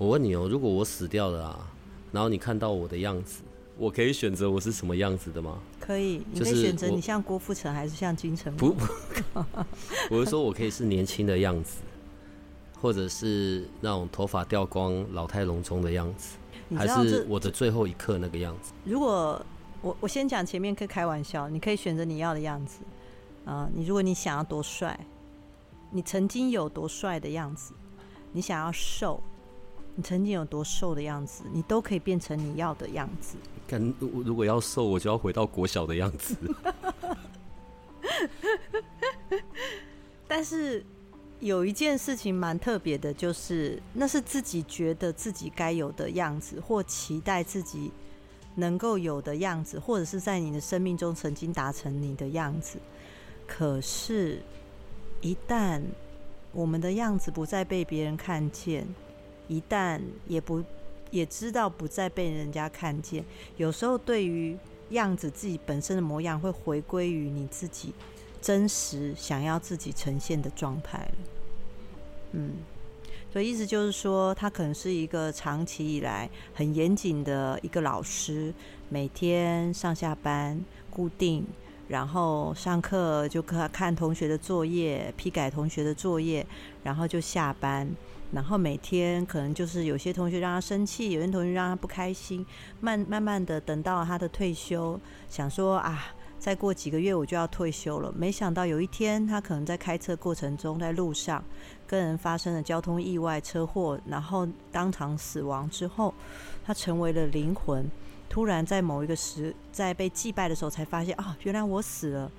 我问你哦，如果我死掉了啊，然后你看到我的样子，我可以选择我是什么样子的吗？可以，你可以选择你像郭富城还是像金城武？我是说我可以是年轻的样子，或者是那种头发掉光、老态龙钟的样子，还是我的最后一刻那个样子？如果我我先讲前面可以开玩笑，你可以选择你要的样子啊、呃。你如果你想要多帅，你曾经有多帅的样子，你想要瘦，你曾经有多瘦的样子，你都可以变成你要的样子。跟，如果要瘦，我就要回到国小的样子。但是有一件事情蛮特别的，就是那是自己觉得自己该有的样子，或期待自己。能够有的样子，或者是在你的生命中曾经达成你的样子，可是，一旦我们的样子不再被别人看见，一旦也不也知道不再被人家看见，有时候对于样子自己本身的模样，会回归于你自己真实想要自己呈现的状态。嗯。所以意思就是说，他可能是一个长期以来很严谨的一个老师，每天上下班固定，然后上课就看看同学的作业，批改同学的作业，然后就下班。然后每天可能就是有些同学让他生气，有些同学让他不开心。慢慢慢的等到他的退休，想说啊。再过几个月我就要退休了，没想到有一天他可能在开车过程中，在路上跟人发生了交通意外、车祸，然后当场死亡之后，他成为了灵魂。突然在某一个时，在被祭拜的时候，才发现啊，原来我死了，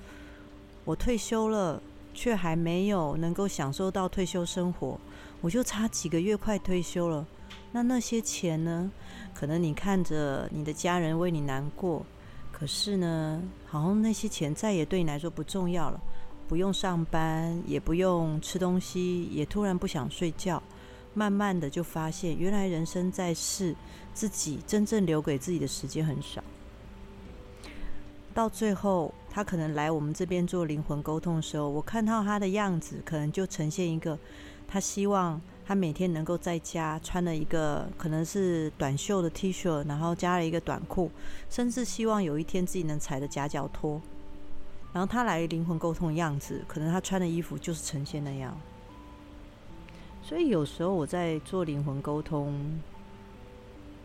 我退休了，却还没有能够享受到退休生活，我就差几个月快退休了。那那些钱呢？可能你看着你的家人为你难过。可是呢，好像那些钱再也对你来说不重要了，不用上班，也不用吃东西，也突然不想睡觉。慢慢的就发现，原来人生在世，自己真正留给自己的时间很少。到最后，他可能来我们这边做灵魂沟通的时候，我看到他的样子，可能就呈现一个，他希望。他每天能够在家穿了一个可能是短袖的 T 恤，然后加了一个短裤，甚至希望有一天自己能踩着夹脚拖。然后他来灵魂沟通的样子，可能他穿的衣服就是呈现那样。所以有时候我在做灵魂沟通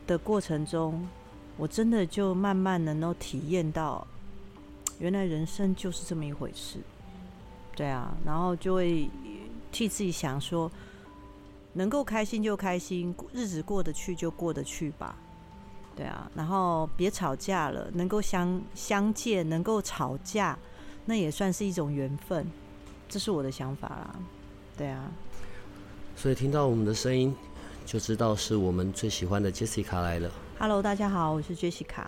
的过程中，我真的就慢慢能够体验到，原来人生就是这么一回事。对啊，然后就会替自己想说。能够开心就开心，日子过得去就过得去吧，对啊，然后别吵架了，能够相相见，能够吵架，那也算是一种缘分，这是我的想法啦，对啊。所以听到我们的声音，就知道是我们最喜欢的 Jessica 来了。Hello，大家好，我是 Jessica。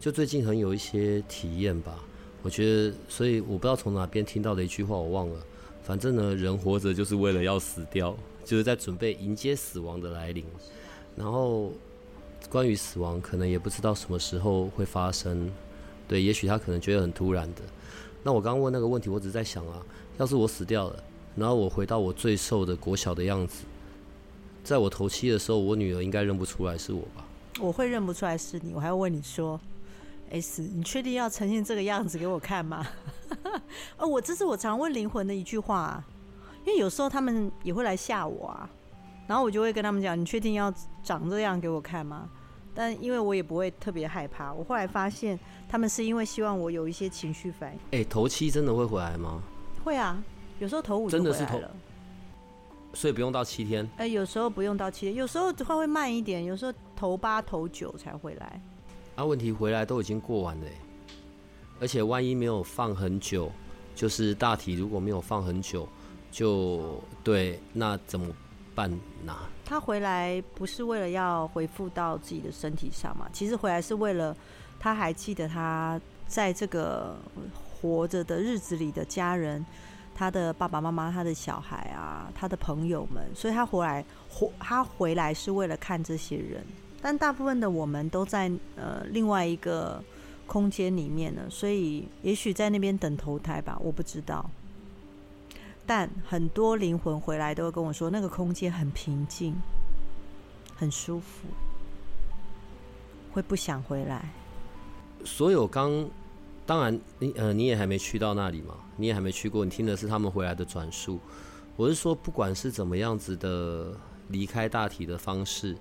就最近很有一些体验吧，我觉得，所以我不知道从哪边听到的一句话，我忘了。反正呢，人活着就是为了要死掉。就是在准备迎接死亡的来临，然后关于死亡，可能也不知道什么时候会发生。对，也许他可能觉得很突然的。那我刚刚问那个问题，我只是在想啊，要是我死掉了，然后我回到我最瘦的国小的样子，在我头七的时候，我女儿应该认不出来是我吧？我会认不出来是你，我还要问你说，S，你确定要呈现这个样子给我看吗？哦，我这是我常问灵魂的一句话啊。因为有时候他们也会来吓我啊，然后我就会跟他们讲：“你确定要长这样给我看吗？”但因为我也不会特别害怕。我后来发现，他们是因为希望我有一些情绪反应。哎、欸，头七真的会回来吗？会啊，有时候头五。真的是头，所以不用到七天。哎、欸，有时候不用到七天，有时候的话会慢一点，有时候头八、头九才回来。啊，问题回来都已经过完了，而且万一没有放很久，就是大体如果没有放很久。就对，那怎么半拿。他回来不是为了要恢复到自己的身体上嘛？其实回来是为了他还记得他在这个活着的日子里的家人，他的爸爸妈妈、他的小孩啊，他的朋友们，所以他回来，回他回来是为了看这些人。但大部分的我们都在呃另外一个空间里面呢，所以也许在那边等投胎吧，我不知道。但很多灵魂回来都会跟我说，那个空间很平静，很舒服，会不想回来。所有刚，当然你呃你也还没去到那里嘛，你也还没去过，你听的是他们回来的转述。我是说，不管是怎么样子的离开大体的方式，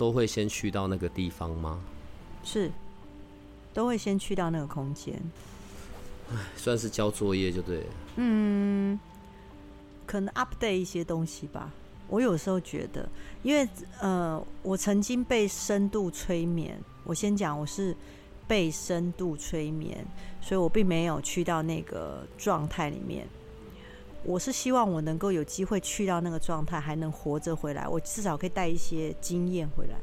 都会先去到那个地方吗？是，都会先去到那个空间。唉，算是交作业就对了。嗯。可能 update 一些东西吧。我有时候觉得，因为呃，我曾经被深度催眠。我先讲，我是被深度催眠，所以我并没有去到那个状态里面。我是希望我能够有机会去到那个状态，还能活着回来。我至少可以带一些经验回来。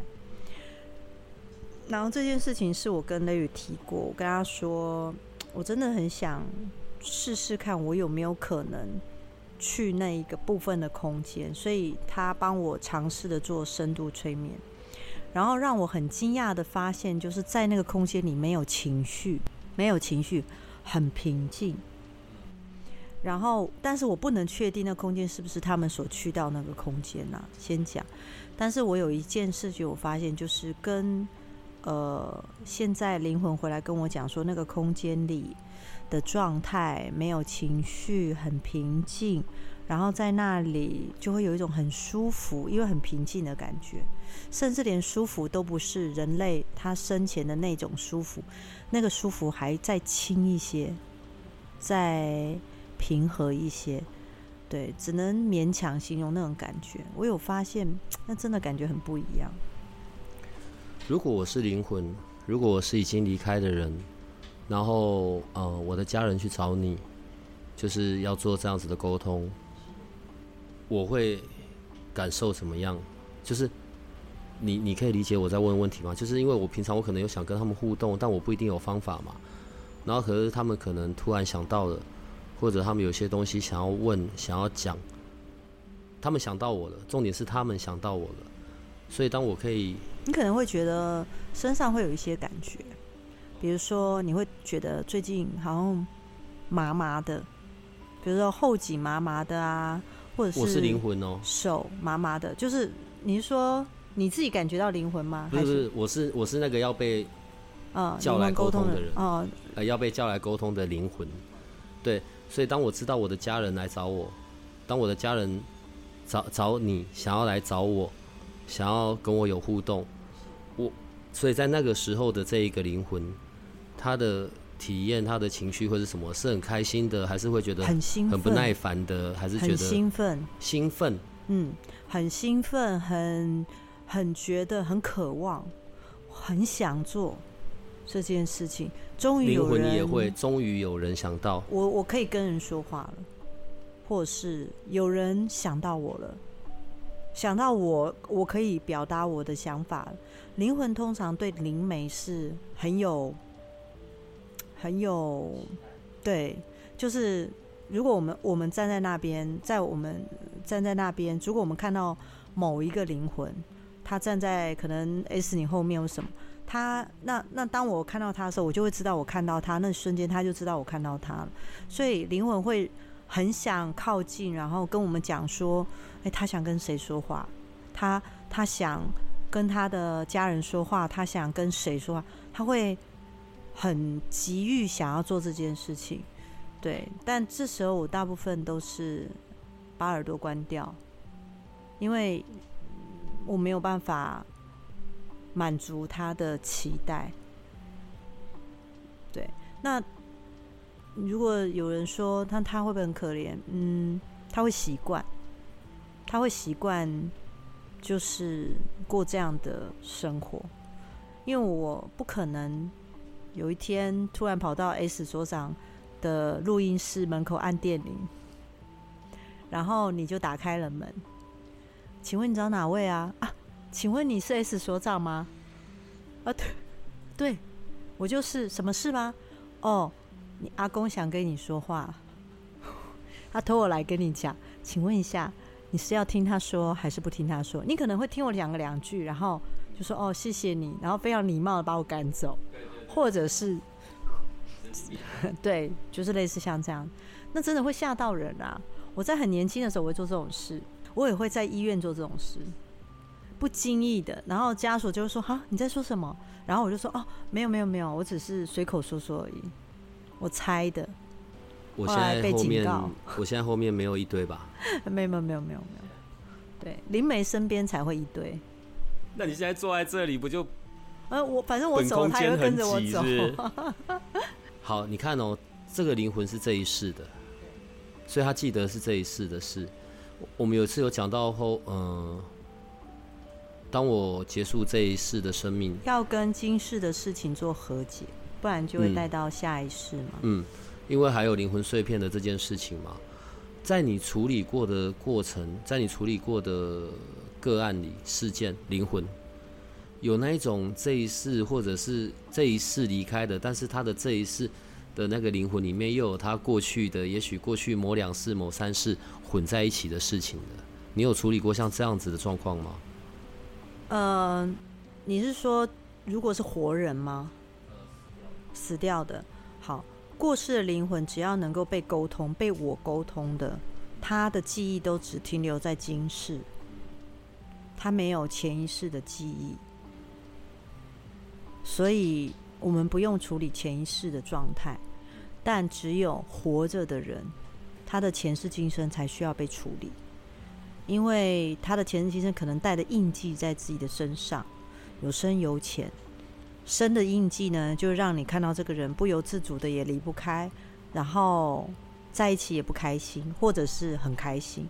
然后这件事情是我跟雷雨提过，我跟他说，我真的很想试试看，我有没有可能。去那一个部分的空间，所以他帮我尝试的做深度催眠，然后让我很惊讶的发现，就是在那个空间里没有情绪，没有情绪，很平静。然后，但是我不能确定那空间是不是他们所去到那个空间呢？先讲，但是我有一件事情我发现，就是跟呃，现在灵魂回来跟我讲说，那个空间里。的状态没有情绪，很平静，然后在那里就会有一种很舒服，因为很平静的感觉，甚至连舒服都不是人类他生前的那种舒服，那个舒服还再轻一些，在平和一些，对，只能勉强形容那种感觉。我有发现，那真的感觉很不一样。如果我是灵魂，如果我是已经离开的人。然后，呃，我的家人去找你，就是要做这样子的沟通。我会感受怎么样？就是你，你可以理解我在问问题吗？就是因为我平常我可能有想跟他们互动，但我不一定有方法嘛。然后可是他们可能突然想到了，或者他们有些东西想要问、想要讲，他们想到我了。重点是他们想到我了，所以当我可以，你可能会觉得身上会有一些感觉。比如说，你会觉得最近好像麻麻的，比如说后颈麻麻的啊，或者是我是灵魂哦，手麻麻的，就是你是说你自己感觉到灵魂吗？不是，不是，我是我是那个要被啊叫来沟通的人啊，呃，要被叫来沟通的灵魂。对，所以当我知道我的家人来找我，当我的家人找找你，想要来找我，想要跟我有互动，我所以在那个时候的这一个灵魂。他的体验，他的情绪会是什么？是很开心的，还是会觉得很兴奋、很不耐烦的，还是觉得兴奋？兴奋，嗯，很兴奋，很很觉得很渴望，很想做这件事情。终于有人，也会，终于有人想到我，我可以跟人说话了，或是有人想到我了，想到我，我可以表达我的想法。灵魂通常对灵媒是很有。很有，对，就是如果我们我们站在那边，在我们站在那边，如果我们看到某一个灵魂，他站在可能 S 你后面有什么，他那那当我看到他的时候，我就会知道我看到他，那瞬间他就知道我看到他了，所以灵魂会很想靠近，然后跟我们讲说，哎，他想跟谁说话？他他想跟他的家人说话，他想跟谁说话？他会。很急于想要做这件事情，对，但这时候我大部分都是把耳朵关掉，因为我没有办法满足他的期待。对，那如果有人说他他会不会很可怜？嗯，他会习惯，他会习惯，就是过这样的生活，因为我不可能。有一天，突然跑到 S 所长的录音室门口按电铃，然后你就打开了门，请问你找哪位啊？啊，请问你是 S 所长吗？啊，对，对，我就是。什么事吗？哦，你阿公想跟你说话，他托我来跟你讲。请问一下，你是要听他说还是不听他说？你可能会听我讲个两句，然后就说哦，谢谢你，然后非常礼貌的把我赶走，或者是，对，就是类似像这样，那真的会吓到人啊！我在很年轻的时候我会做这种事，我也会在医院做这种事，不经意的，然后家属就会说：“哈，你在说什么？”然后我就说：“哦，没有没有没有，我只是随口说说而已，我猜的。”我现在后面，我现在后面没有一堆吧？没有没有没有没有没有，对，灵媒身边才会一堆。那你现在坐在这里不就？呃，我反正我走，他也会跟着我走。好，你看哦，这个灵魂是这一世的，所以他记得是这一世的事。我们有一次有讲到后，嗯、呃，当我结束这一世的生命，要跟今世的事情做和解，不然就会带到下一世嘛。嗯。嗯因为还有灵魂碎片的这件事情嘛，在你处理过的过程，在你处理过的个案里，事件灵魂有那一种这一世或者是这一世离开的，但是他的这一世的那个灵魂里面又有他过去的，也许过去某两世、某三世混在一起的事情的，你有处理过像这样子的状况吗？呃，你是说如果是活人吗？死掉的，好。过世的灵魂只要能够被沟通、被我沟通的，他的记忆都只停留在今世，他没有前一世的记忆，所以我们不用处理前一世的状态，但只有活着的人，他的前世今生才需要被处理，因为他的前任先生可能带的印记在自己的身上，有深有浅。深的印记呢，就让你看到这个人不由自主的也离不开，然后在一起也不开心，或者是很开心。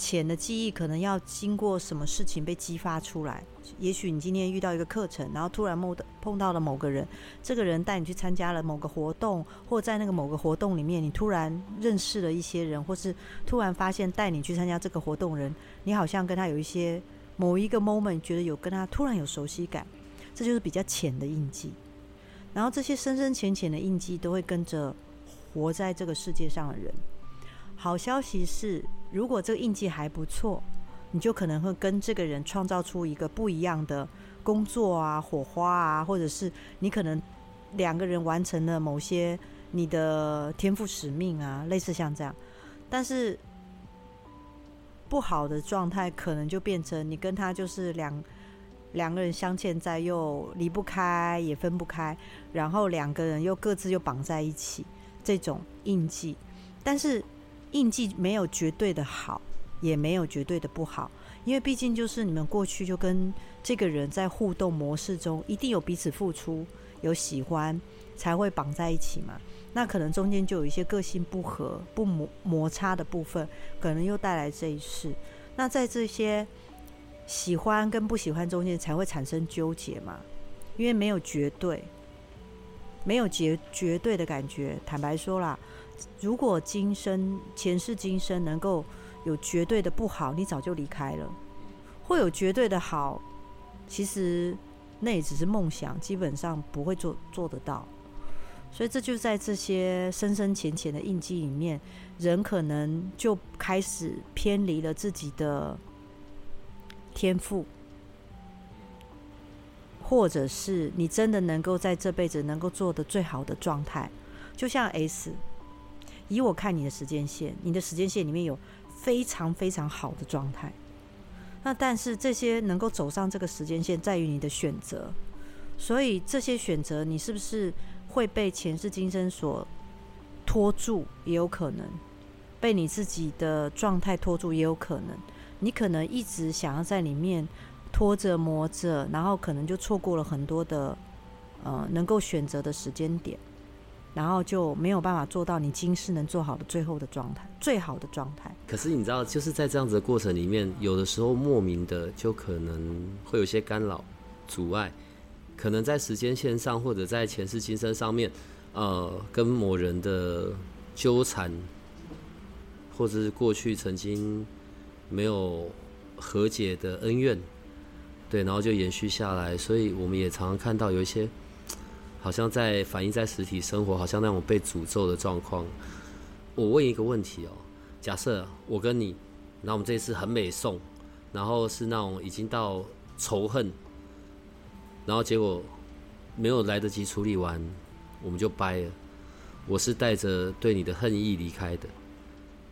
浅的记忆可能要经过什么事情被激发出来，也许你今天遇到一个课程，然后突然碰到碰到了某个人，这个人带你去参加了某个活动，或在那个某个活动里面，你突然认识了一些人，或是突然发现带你去参加这个活动人，你好像跟他有一些某一个 moment 觉得有跟他突然有熟悉感。这就是比较浅的印记，然后这些深深浅浅的印记都会跟着活在这个世界上的人。好消息是，如果这个印记还不错，你就可能会跟这个人创造出一个不一样的工作啊、火花啊，或者是你可能两个人完成了某些你的天赋使命啊，类似像这样。但是不好的状态可能就变成你跟他就是两。两个人相欠在，又离不开，也分不开，然后两个人又各自又绑在一起，这种印记。但是印记没有绝对的好，也没有绝对的不好，因为毕竟就是你们过去就跟这个人在互动模式中，一定有彼此付出，有喜欢，才会绑在一起嘛。那可能中间就有一些个性不合、不摩摩擦的部分，可能又带来这一世。那在这些。喜欢跟不喜欢中间才会产生纠结嘛，因为没有绝对，没有绝绝对的感觉。坦白说啦，如果今生前世今生能够有绝对的不好，你早就离开了；会有绝对的好，其实那也只是梦想，基本上不会做做得到。所以这就在这些深深浅浅的印记里面，人可能就开始偏离了自己的。天赋，或者是你真的能够在这辈子能够做的最好的状态，就像 S，以我看你的时间线，你的时间线里面有非常非常好的状态。那但是这些能够走上这个时间线，在于你的选择。所以这些选择，你是不是会被前世今生所拖住？也有可能被你自己的状态拖住，也有可能。你可能一直想要在里面拖着磨着，然后可能就错过了很多的呃能够选择的时间点，然后就没有办法做到你今世能做好的最后的状态，最好的状态。可是你知道，就是在这样子的过程里面，有的时候莫名的就可能会有些干扰、阻碍，可能在时间线上或者在前世今生上面，呃，跟某人的纠缠，或者是过去曾经。没有和解的恩怨，对，然后就延续下来，所以我们也常常看到有一些好像在反映在实体生活，好像那种被诅咒的状况。我问一个问题哦，假设我跟你，然后我们这一次很美颂，然后是那种已经到仇恨，然后结果没有来得及处理完，我们就掰了。我是带着对你的恨意离开的，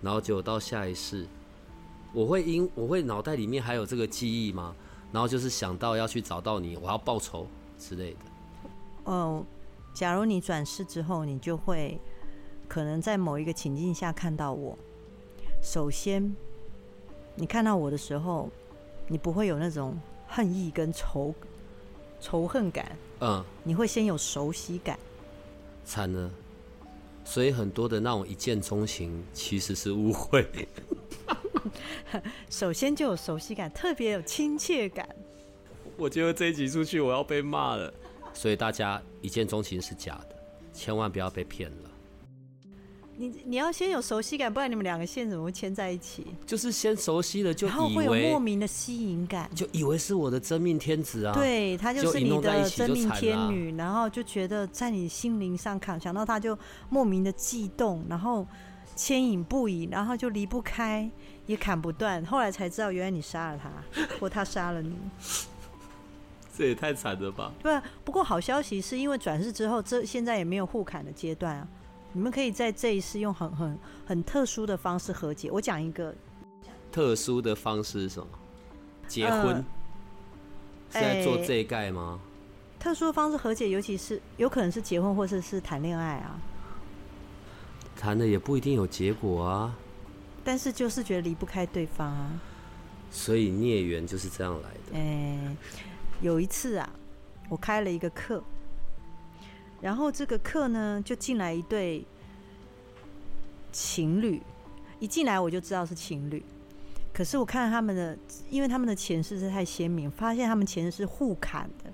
然后结果到下一世，我会因我会脑袋里面还有这个记忆吗？然后就是想到要去找到你，我要报仇之类的。哦，假如你转世之后，你就会。可能在某一个情境下看到我，首先，你看到我的时候，你不会有那种恨意跟仇仇恨感，嗯，你会先有熟悉感。惨了，所以很多的那种一见钟情其实是误会。首先就有熟悉感，特别有亲切感。我觉得这一集出去我要被骂了，所以大家一见钟情是假的，千万不要被骗了。你你要先有熟悉感，不然你们两个线怎么会牵在一起？就是先熟悉了，就以为然后会有莫名的吸引感，就以为是我的真命天子啊。对，他就是你的真命天女，然后就觉得在你心灵上看，想到他就莫名的悸动，然后牵引不已，然后就离不开，也砍不断。后来才知道，原来你杀了他，或他杀了你。这也太惨了吧？对啊，不过好消息是因为转世之后，这现在也没有互砍的阶段啊。你们可以在这一世用很很很特殊的方式和解。我讲一个特殊的方式是什么？结婚、呃、是在做这一盖吗、欸？特殊的方式和解，尤其是有可能是结婚或者是谈恋爱啊。谈的也不一定有结果啊。但是就是觉得离不开对方啊。所以孽缘就是这样来的。哎、欸，有一次啊，我开了一个课。然后这个课呢，就进来一对情侣，一进来我就知道是情侣。可是我看他们的，因为他们的前世是太鲜明，发现他们前世是互砍的，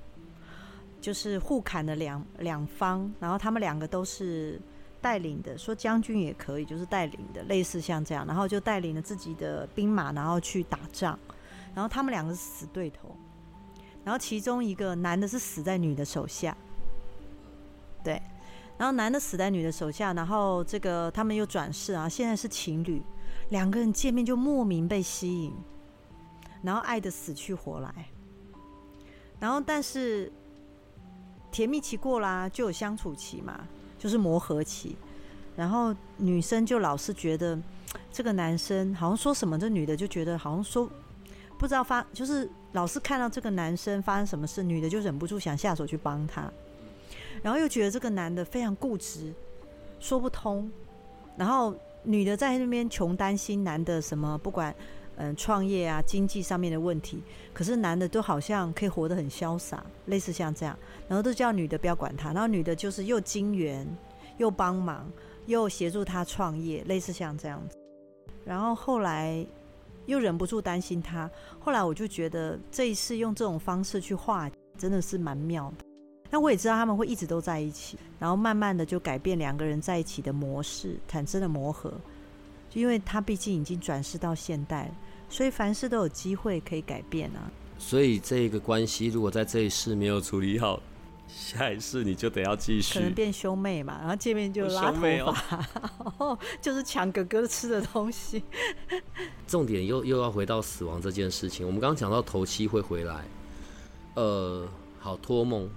就是互砍的两两方。然后他们两个都是带领的，说将军也可以，就是带领的，类似像这样。然后就带领了自己的兵马，然后去打仗。然后他们两个是死对头，然后其中一个男的是死在女的手下。对，然后男的死在女的手下，然后这个他们又转世啊，现在是情侣，两个人见面就莫名被吸引，然后爱得死去活来，然后但是甜蜜期过啦，就有相处期嘛，就是磨合期，然后女生就老是觉得这个男生好像说什么，这女的就觉得好像说不知道发，就是老是看到这个男生发生什么事，女的就忍不住想下手去帮他。然后又觉得这个男的非常固执，说不通。然后女的在那边穷担心男的什么，不管嗯创业啊、经济上面的问题。可是男的都好像可以活得很潇洒，类似像这样。然后都叫女的不要管他。然后女的就是又金援，又帮忙，又协助他创业，类似像这样子。然后后来又忍不住担心他。后来我就觉得这一次用这种方式去化，真的是蛮妙的。那我也知道他们会一直都在一起，然后慢慢的就改变两个人在一起的模式，产生了磨合。就因为他毕竟已经转世到现代，所以凡事都有机会可以改变啊。所以这个关系如果在这一世没有处理好，下一次你就得要继续。可能变兄妹嘛，然后见面就拉头发，然后就是抢哥哥吃的东西。重点又又要回到死亡这件事情。我们刚刚讲到头七会回来，呃，好托梦。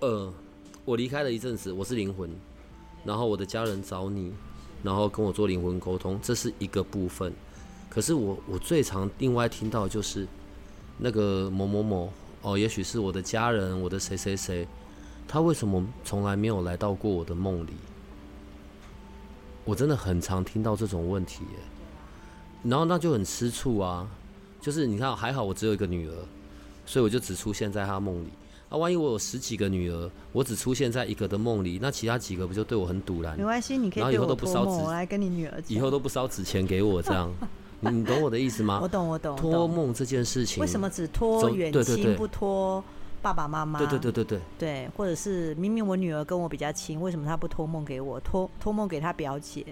呃，我离开了一阵子，我是灵魂，然后我的家人找你，然后跟我做灵魂沟通，这是一个部分。可是我我最常另外听到就是那个某某某哦，也许是我的家人，我的谁谁谁，他为什么从来没有来到过我的梦里？我真的很常听到这种问题耶，然后那就很吃醋啊。就是你看，还好我只有一个女儿，所以我就只出现在她梦里。那、啊、万一我有十几个女儿，我只出现在一个的梦里，那其他几个不就对我很堵然？没关系，你可以对我托梦，我来跟你女儿。以后都不烧纸钱给我，这样，你懂我的意思吗？我懂，我懂。托梦这件事情，为什么只托远亲不托爸爸妈妈？对对对对对。对，或者是明明我女儿跟我比较亲，为什么她不托梦给我？托托梦给她表姐？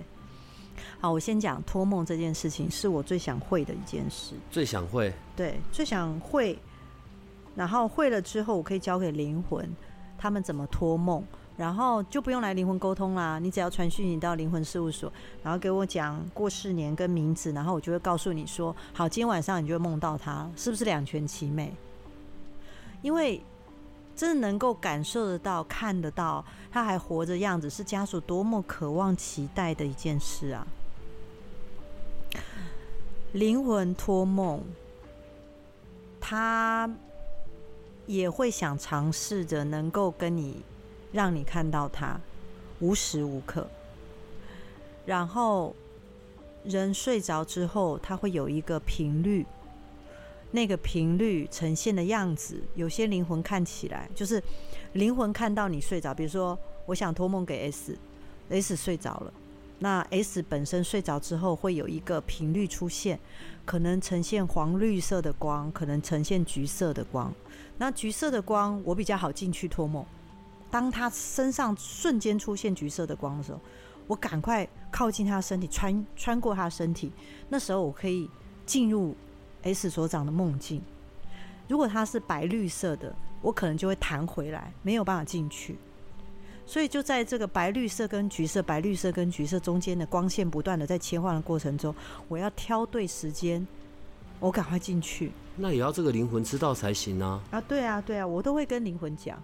好，我先讲托梦这件事情，是我最想会的一件事。最想会？对，最想会。然后会了之后，我可以交给灵魂，他们怎么托梦，然后就不用来灵魂沟通啦。你只要传讯息到灵魂事务所，然后给我讲过世年跟名字，然后我就会告诉你说，好，今天晚上你就会梦到他，是不是两全其美？因为真的能够感受得到、看得到他还活着样子，是家属多么渴望、期待的一件事啊！灵魂托梦，他也会想尝试着能够跟你，让你看到他，无时无刻。然后人睡着之后，他会有一个频率，那个频率呈现的样子，有些灵魂看起来就是灵魂看到你睡着，比如说，我想托梦给 S，S 睡着了。那 S 本身睡着之后会有一个频率出现，可能呈现黄绿色的光，可能呈现橘色的光。那橘色的光我比较好进去托梦。当他身上瞬间出现橘色的光的时候，我赶快靠近他的身体，穿穿过他的身体。那时候我可以进入 S 所长的梦境。如果他是白绿色的，我可能就会弹回来，没有办法进去。所以就在这个白绿色跟橘色、白绿色跟橘色中间的光线不断的在切换的过程中，我要挑对时间，我赶快进去。那也要这个灵魂知道才行啊！啊，对啊，对啊，我都会跟灵魂讲。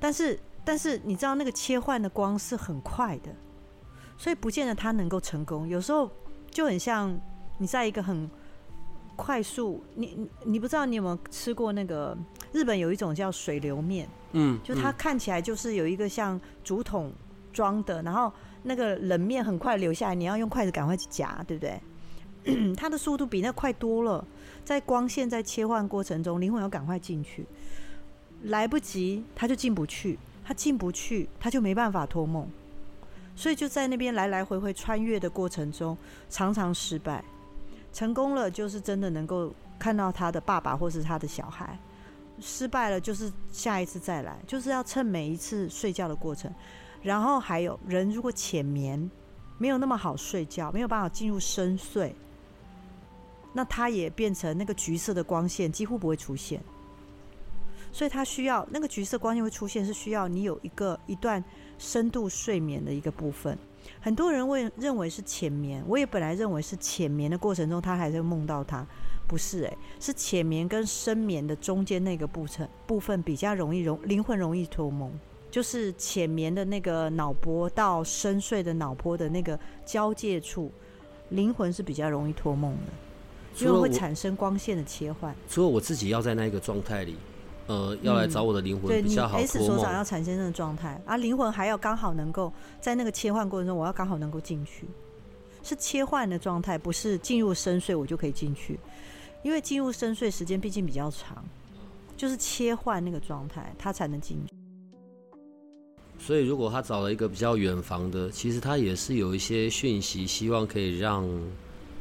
但是，但是你知道那个切换的光是很快的，所以不见得它能够成功。有时候就很像你在一个很快速，你你不知道你有没有吃过那个日本有一种叫水流面。嗯，就它看起来就是有一个像竹筒装的，然后那个冷面很快流下来，你要用筷子赶快去夹，对不对？它的速度比那快多了，在光线在切换过程中，灵魂要赶快进去，来不及它就进不去，他进不去他就没办法托梦，所以就在那边来来回回穿越的过程中，常常失败，成功了就是真的能够看到他的爸爸或是他的小孩。失败了，就是下一次再来，就是要趁每一次睡觉的过程。然后还有人如果浅眠，没有那么好睡觉，没有办法进入深睡，那他也变成那个橘色的光线几乎不会出现。所以它需要那个橘色光线会出现，是需要你有一个一段深度睡眠的一个部分。很多人会认为是浅眠，我也本来认为是浅眠的过程中，他还在梦到他。不是哎、欸，是浅眠跟深眠的中间那个部分部分比较容易容灵魂容易脱梦，就是浅眠的那个脑波到深睡的脑波的那个交界处，灵魂是比较容易脱梦的，因为会产生光线的切换。除了我自己要在那个状态里，呃，要来找我的灵魂比较好。对，你 S 所长要产生那个状态，啊，灵魂还要刚好能够在那个切换过程中，我要刚好能够进去，是切换的状态，不是进入深睡我就可以进去。因为进入深睡时间毕竟比较长，就是切换那个状态，他才能进。所以，如果他找了一个比较远房的，其实他也是有一些讯息，希望可以让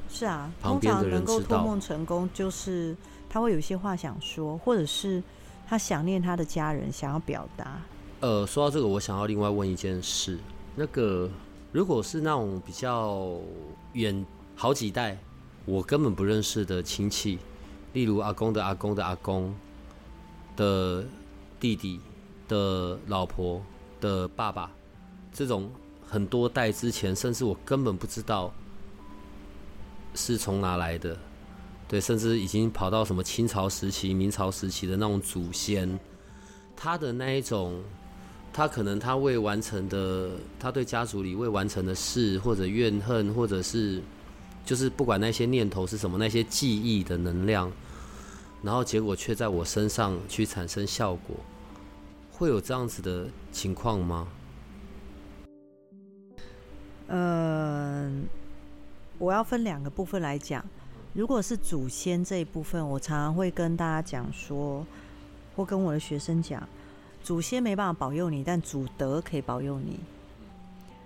是啊，通常能够托梦成功，就是他会有一些话想说，或者是他想念他的家人，想要表达。呃，说到这个，我想要另外问一件事，那个如果是那种比较远好几代。我根本不认识的亲戚，例如阿公的阿公的阿公的弟弟的老婆的爸爸，这种很多代之前，甚至我根本不知道是从哪来的，对，甚至已经跑到什么清朝时期、明朝时期的那种祖先，他的那一种，他可能他未完成的，他对家族里未完成的事，或者怨恨，或者是。就是不管那些念头是什么，那些记忆的能量，然后结果却在我身上去产生效果，会有这样子的情况吗？嗯，我要分两个部分来讲。如果是祖先这一部分，我常常会跟大家讲说，或跟我的学生讲，祖先没办法保佑你，但祖德可以保佑你。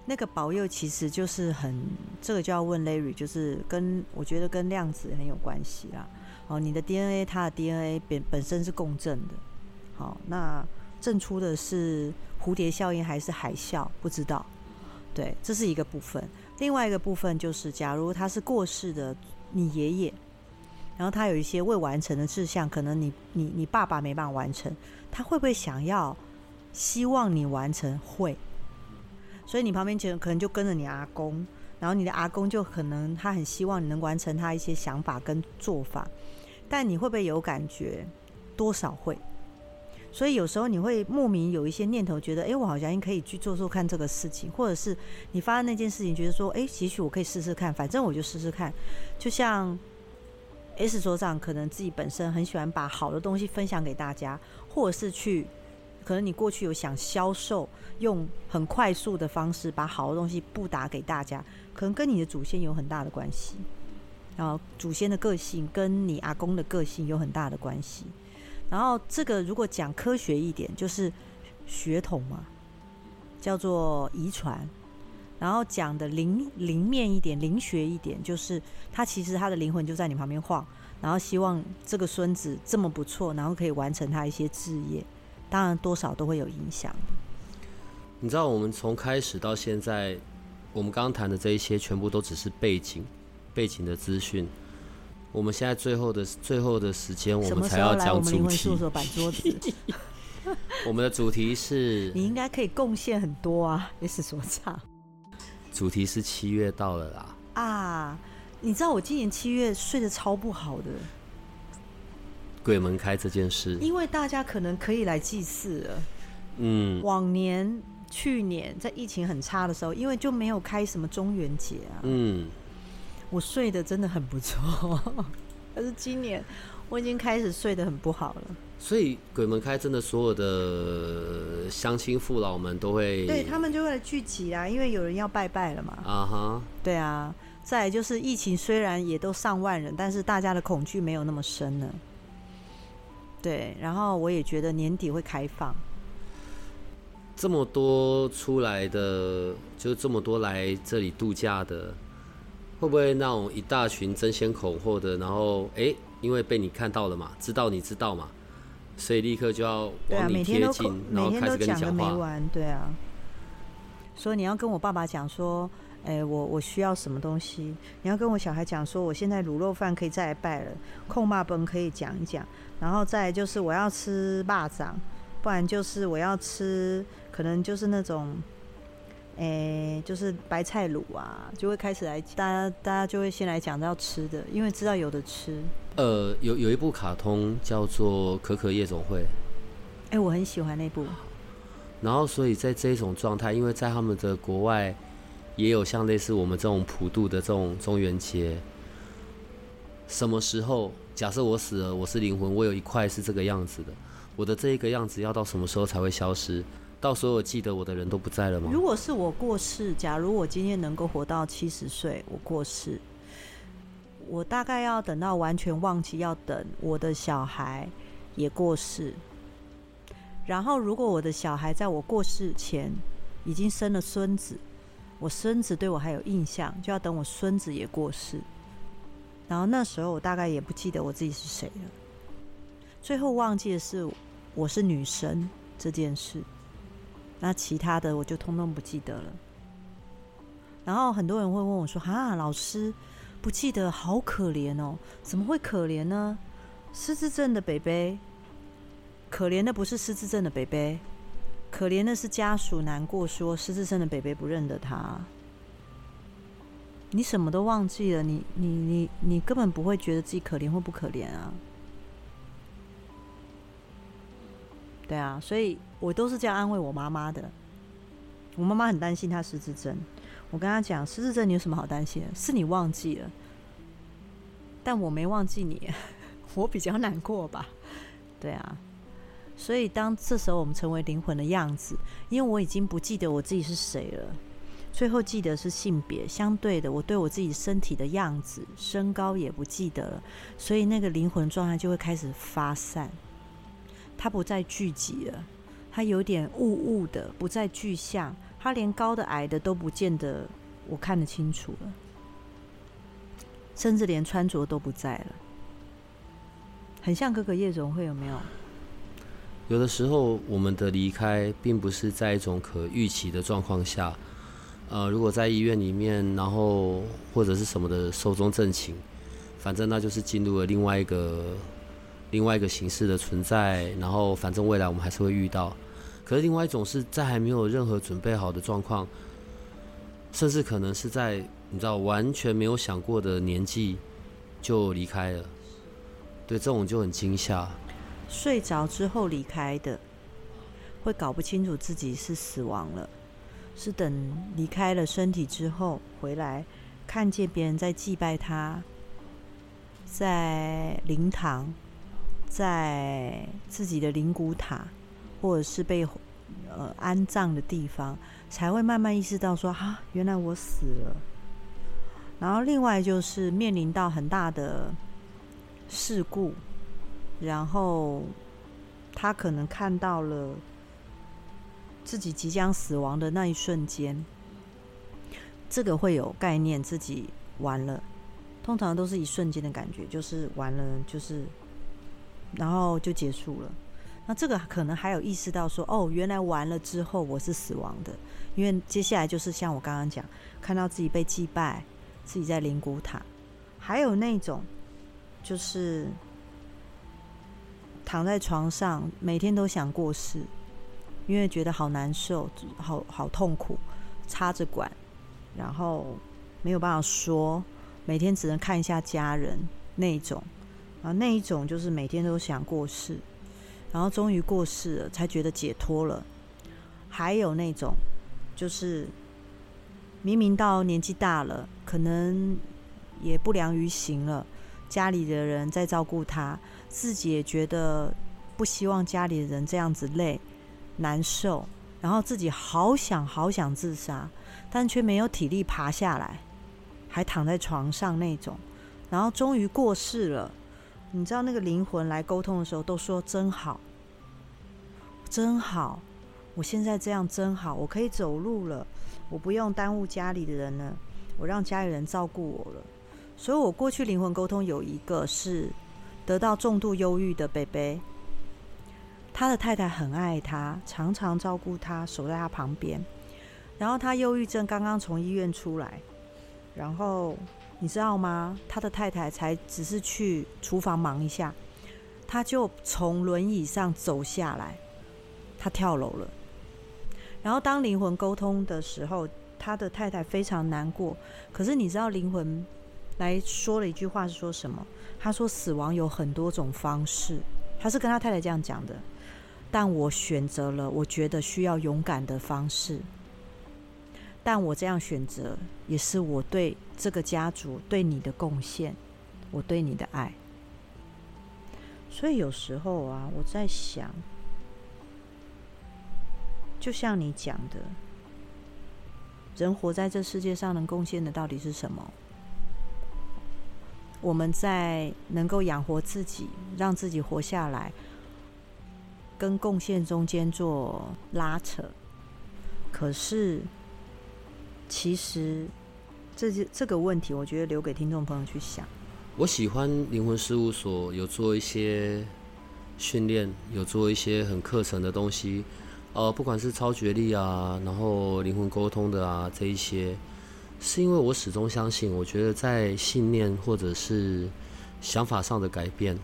那个保佑其实就是很，这个就要问 Larry，就是跟我觉得跟量子很有关系啦。哦，你的 DNA，它的 DNA 本本身是共振的。好，那震出的是蝴蝶效应还是海啸？不知道。对，这是一个部分。另外一个部分就是，假如他是过世的你爷爷，然后他有一些未完成的志向，可能你你你爸爸没办法完成，他会不会想要希望你完成？会。所以你旁边就可能就跟着你阿公，然后你的阿公就可能他很希望你能完成他一些想法跟做法，但你会不会有感觉？多少会。所以有时候你会莫名有一些念头，觉得，哎，我好像可以去做做看这个事情，或者是你发生那件事情，觉得说，哎，也许我可以试试看，反正我就试试看。就像 S 所长可能自己本身很喜欢把好的东西分享给大家，或者是去，可能你过去有想销售，用很快速的方式把好的东西布达给大家，可能跟你的祖先有很大的关系，然后祖先的个性跟你阿公的个性有很大的关系。然后这个如果讲科学一点，就是血统嘛，叫做遗传。然后讲的灵灵面一点，灵学一点，就是他其实他的灵魂就在你旁边晃，然后希望这个孙子这么不错，然后可以完成他一些志业，当然多少都会有影响。你知道，我们从开始到现在，我们刚谈的这一些，全部都只是背景，背景的资讯。我们现在最后的最后的时间，我们才要讲主题。我们的主题是，你应该可以贡献很多啊，也是说唱。主题是七月到了啦。啊，你知道我今年七月睡得超不好的。鬼门开这件事，因为大家可能可以来祭祀了。嗯。往年、去年在疫情很差的时候，因为就没有开什么中元节啊。嗯。我睡得真的很不错，可是今年我已经开始睡得很不好了。所以鬼门开，真的所有的乡亲父老们都会，对他们就会来聚集啊，因为有人要拜拜了嘛。啊哈，对啊。再就是疫情虽然也都上万人，但是大家的恐惧没有那么深了。对，然后我也觉得年底会开放。这么多出来的，就这么多来这里度假的。会不会那种一大群争先恐后的，然后哎、欸，因为被你看到了嘛，知道你知道嘛，所以立刻就要往你贴近，然后开始跟你讲话。对啊。所以你要跟我爸爸讲说，哎、欸，我我需要什么东西？你要跟我小孩讲说，我现在卤肉饭可以再来拜了，控骂本可以讲一讲，然后再就是我要吃霸掌，不然就是我要吃，可能就是那种。诶、欸，就是白菜卤啊，就会开始来，大家大家就会先来讲要吃的，因为知道有的吃。呃，有有一部卡通叫做《可可夜总会》，哎、欸，我很喜欢那部。然后，所以在这种状态，因为在他们的国外也有像类似我们这种普渡的这种中元节，什么时候？假设我死了，我是灵魂，我有一块是这个样子的，我的这一个样子要到什么时候才会消失？到所有记得我的人都不在了吗？如果是我过世，假如我今天能够活到七十岁，我过世，我大概要等到完全忘记，要等我的小孩也过世。然后，如果我的小孩在我过世前已经生了孙子，我孙子对我还有印象，就要等我孙子也过世。然后那时候我大概也不记得我自己是谁了。最后忘记的是我是女生这件事。那其他的我就通通不记得了。然后很多人会问我说：“哈，老师不记得，好可怜哦，怎么会可怜呢？失智症的北北，可怜的不是失智症的北北，可怜的是家属难过，说失智症的北北不认得他。你什么都忘记了，你你你你根本不会觉得自己可怜或不可怜啊。”对啊，所以我都是这样安慰我妈妈的。我妈妈很担心她失智症，我跟她讲，失智症你有什么好担心的？是你忘记了，但我没忘记你，我比较难过吧？对啊，所以当这时候我们成为灵魂的样子，因为我已经不记得我自己是谁了，最后记得是性别，相对的，我对我自己身体的样子、身高也不记得了，所以那个灵魂状态就会开始发散。它不再聚集了，它有点雾雾的，不再具象。它连高的矮的都不见得我看得清楚了，甚至连穿着都不在了，很像哥哥夜总会，有没有？有的时候，我们的离开并不是在一种可预期的状况下，呃，如果在医院里面，然后或者是什么的寿终正寝，反正那就是进入了另外一个另外一个形式的存在，然后反正未来我们还是会遇到。可是另外一种是在还没有任何准备好的状况，甚至可能是在你知道完全没有想过的年纪就离开了，对，这种就很惊吓。睡着之后离开的，会搞不清楚自己是死亡了。是等离开了身体之后回来，看见别人在祭拜他，在灵堂，在自己的灵骨塔，或者是被呃安葬的地方，才会慢慢意识到说啊，原来我死了。然后另外就是面临到很大的事故，然后他可能看到了。自己即将死亡的那一瞬间，这个会有概念，自己完了。通常都是一瞬间的感觉，就是完了，就是然后就结束了。那这个可能还有意识到说，哦，原来完了之后我是死亡的，因为接下来就是像我刚刚讲，看到自己被祭拜，自己在灵骨塔，还有那种就是躺在床上，每天都想过世。因为觉得好难受，好好痛苦，插着管，然后没有办法说，每天只能看一下家人那种，啊，那一种就是每天都想过世，然后终于过世了，才觉得解脱了。还有那种，就是明明到年纪大了，可能也不良于行了，家里的人在照顾他，自己也觉得不希望家里的人这样子累。难受，然后自己好想好想自杀，但却没有体力爬下来，还躺在床上那种，然后终于过世了。你知道那个灵魂来沟通的时候都说真好，真好，我现在这样真好，我可以走路了，我不用耽误家里的人了，我让家里人照顾我了。所以我过去灵魂沟通有一个是得到重度忧郁的北北。他的太太很爱他，常常照顾他，守在他旁边。然后他忧郁症刚刚从医院出来，然后你知道吗？他的太太才只是去厨房忙一下，他就从轮椅上走下来，他跳楼了。然后当灵魂沟通的时候，他的太太非常难过。可是你知道灵魂来说了一句话是说什么？他说：“死亡有很多种方式。”他是跟他太太这样讲的。但我选择了我觉得需要勇敢的方式，但我这样选择也是我对这个家族对你的贡献，我对你的爱。所以有时候啊，我在想，就像你讲的，人活在这世界上能贡献的到底是什么？我们在能够养活自己，让自己活下来。跟贡献中间做拉扯，可是其实这这个问题，我觉得留给听众朋友去想。我喜欢灵魂事务所有做一些训练，有做一些很课程的东西，呃，不管是超觉力啊，然后灵魂沟通的啊，这一些，是因为我始终相信，我觉得在信念或者是想法上的改变。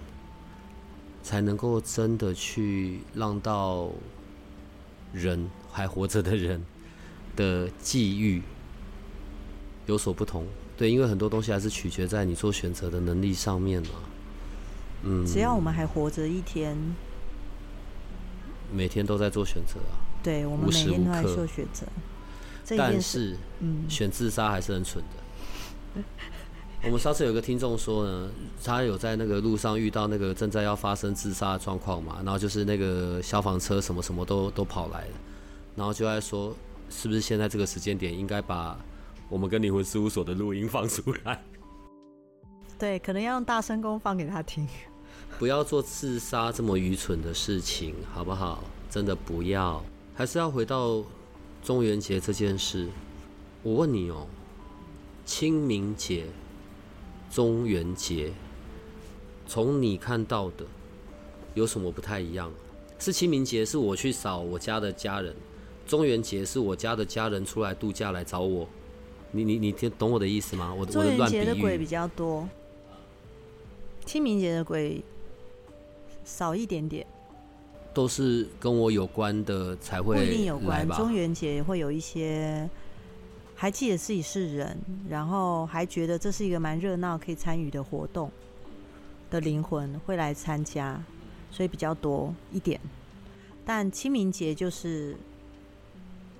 才能够真的去让到人还活着的人的际遇有所不同，对，因为很多东西还是取决在你做选择的能力上面嘛。嗯，只要我们还活着一天，每天都在做选择啊。对，我们每天都在做选择。但是，嗯，选自杀还是很蠢的。我们上次有个听众说呢，他有在那个路上遇到那个正在要发生自杀的状况嘛，然后就是那个消防车什么什么都都跑来了，然后就在说，是不是现在这个时间点应该把我们跟灵魂事务所的录音放出来？对，可能要用大声公放给他听。不要做自杀这么愚蠢的事情，好不好？真的不要，还是要回到中元节这件事。我问你哦，清明节。中元节，从你看到的有什么不太一样？是清明节是我去扫我家的家人，中元节是我家的家人出来度假来找我。你你你听懂我的意思吗？我的中元节的鬼比较较多，清明节的鬼少一点点。都是跟我有关的才会？不一定有关。中元节会有一些还记得自己是人，然后还觉得这是一个蛮热闹可以参与的活动的灵魂会来参加，所以比较多一点。但清明节就是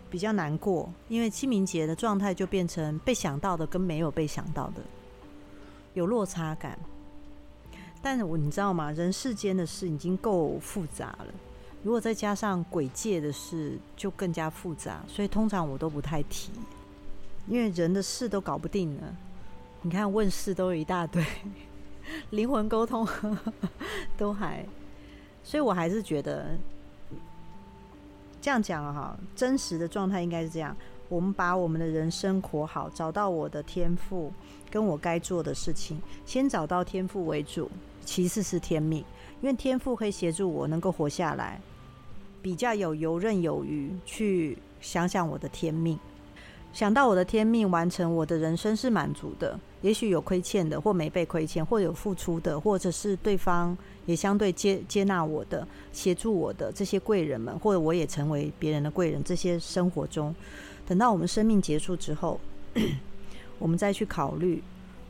比较难过，因为清明节的状态就变成被想到的跟没有被想到的有落差感。但我你知道吗？人世间的事已经够复杂了。如果再加上鬼界的事，就更加复杂，所以通常我都不太提，因为人的事都搞不定了。你看问事都有一大堆，灵魂沟通 都还，所以我还是觉得这样讲哈，真实的状态应该是这样：我们把我们的人生活好，找到我的天赋跟我该做的事情，先找到天赋为主，其次是天命。因为天赋可以协助我能够活下来，比较有游刃有余去想想我的天命，想到我的天命，完成我的人生是满足的。也许有亏欠的，或没被亏欠，或有付出的，或者是对方也相对接接纳我的，协助我的这些贵人们，或者我也成为别人的贵人。这些生活中，等到我们生命结束之后，我们再去考虑，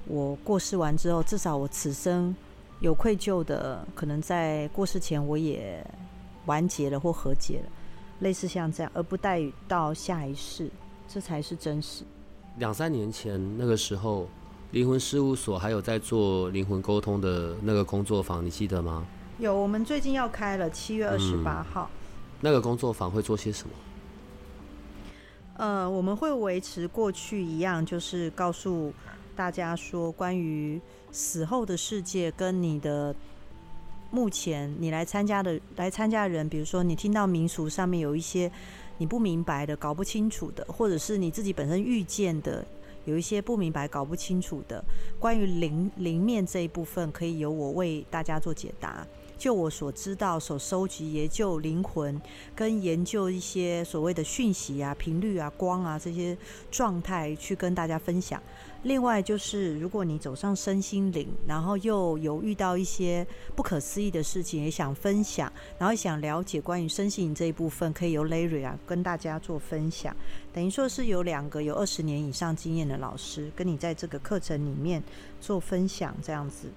我过世完之后，至少我此生。有愧疚的，可能在过世前我也完结了或和解了，类似像这样，而不带到下一世，这才是真实。两三年前那个时候，灵魂事务所还有在做灵魂沟通的那个工作坊，你记得吗？有，我们最近要开了，七月二十八号。嗯，那个工作坊会做些什么？呃，我们会维持过去一样，就是告诉大家说关于。死后的世界跟你的目前你来参加的来参加的人，比如说你听到民俗上面有一些你不明白的、搞不清楚的，或者是你自己本身遇见的有一些不明白、搞不清楚的，关于灵灵面这一部分，可以由我为大家做解答。就我所知道、所收集、研究灵魂跟研究一些所谓的讯息啊、频率啊、光啊这些状态，去跟大家分享。另外就是，如果你走上身心灵，然后又有遇到一些不可思议的事情，也想分享，然后想了解关于身心灵这一部分，可以由 Larry 啊跟大家做分享。等于说是有两个有二十年以上经验的老师，跟你在这个课程里面做分享这样子。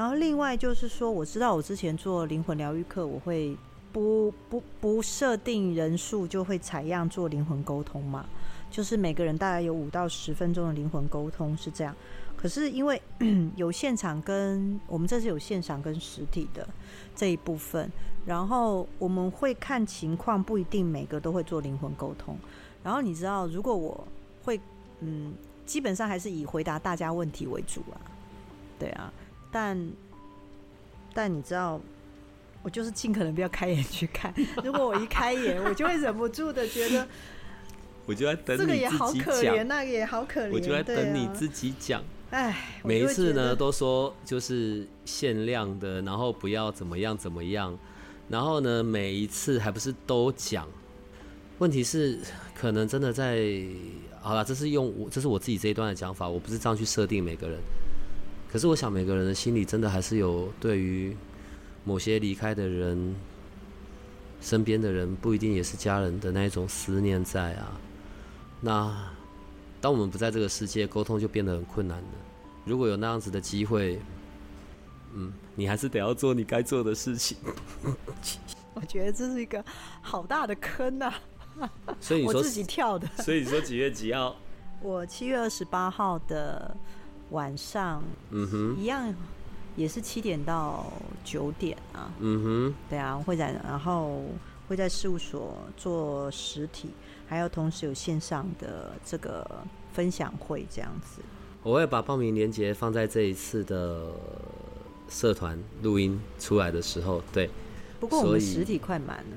然后另外就是说，我知道我之前做灵魂疗愈课，我会不不不设定人数，就会采样做灵魂沟通嘛。就是每个人大概有五到十分钟的灵魂沟通是这样，可是因为 有现场跟我们这是有现场跟实体的这一部分，然后我们会看情况，不一定每个都会做灵魂沟通。然后你知道，如果我会，嗯，基本上还是以回答大家问题为主啊，对啊，但但你知道，我就是尽可能不要开眼去看，如果我一开眼，我就会忍不住的觉得。我就在等这个也好可怜，那个也好可怜。我就在等你自己讲。哎，每一次呢都说就是限量的，然后不要怎么样怎么样，然后呢每一次还不是都讲。问题是可能真的在，好了，这是用我这是我自己这一段的讲法，我不是这样去设定每个人。可是我想每个人的心里真的还是有对于某些离开的人，身边的人不一定也是家人的那一种思念在啊。那，当我们不在这个世界，沟通就变得很困难了。如果有那样子的机会，嗯，你还是得要做你该做的事情。我觉得这是一个好大的坑呐、啊！所以你说我自己跳的。所以你说几月几号？我七月二十八号的晚上，嗯哼，一样也是七点到九点啊。嗯哼，对啊，会在然后会在事务所做实体。还有同时有线上的这个分享会这样子，我会把报名链接放在这一次的社团录音出来的时候。对，不过我们实体快满了，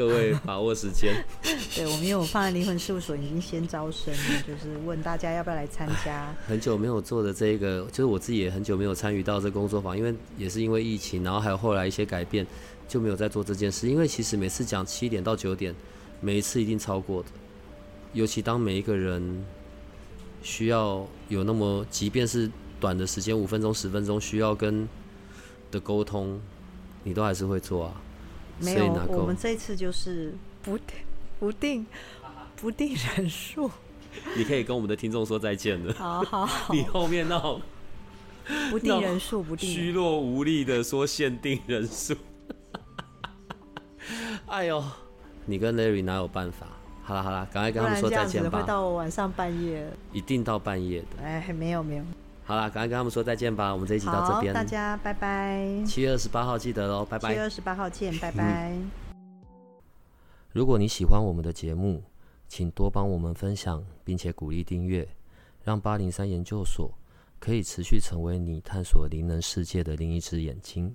各位把握时间。对，我们有放在灵魂事务所已经先招生了，就是问大家要不要来参加。很久没有做的这个，就是我自己也很久没有参与到这工作坊，因为也是因为疫情，然后还有后来一些改变，就没有再做这件事。因为其实每次讲七点到九点。每一次一定超过的。尤其当每一个人需要有那么，即便是短的时间，五分钟、十分钟，需要跟的沟通，你都还是会做啊。没有，我们这次就是不定、不定、不定人数。你可以跟我们的听众说再见了。好好好。你后面那种不定人数，不定虚弱无力的说限定人数。哎呦，你跟 Larry 哪有办法？好了好了，赶快跟他们说再见吧。会到晚上半夜。一定到半夜的。哎，没有没有。好了，赶快跟他们说再见吧。我们这一集到这边，大家拜拜。七月二十八号记得喽，拜拜。七月二十八号见，拜拜。如果你喜欢我们的节目，请多帮我们分享，并且鼓励订阅，让八零三研究所可以持续成为你探索灵能世界的另一只眼睛。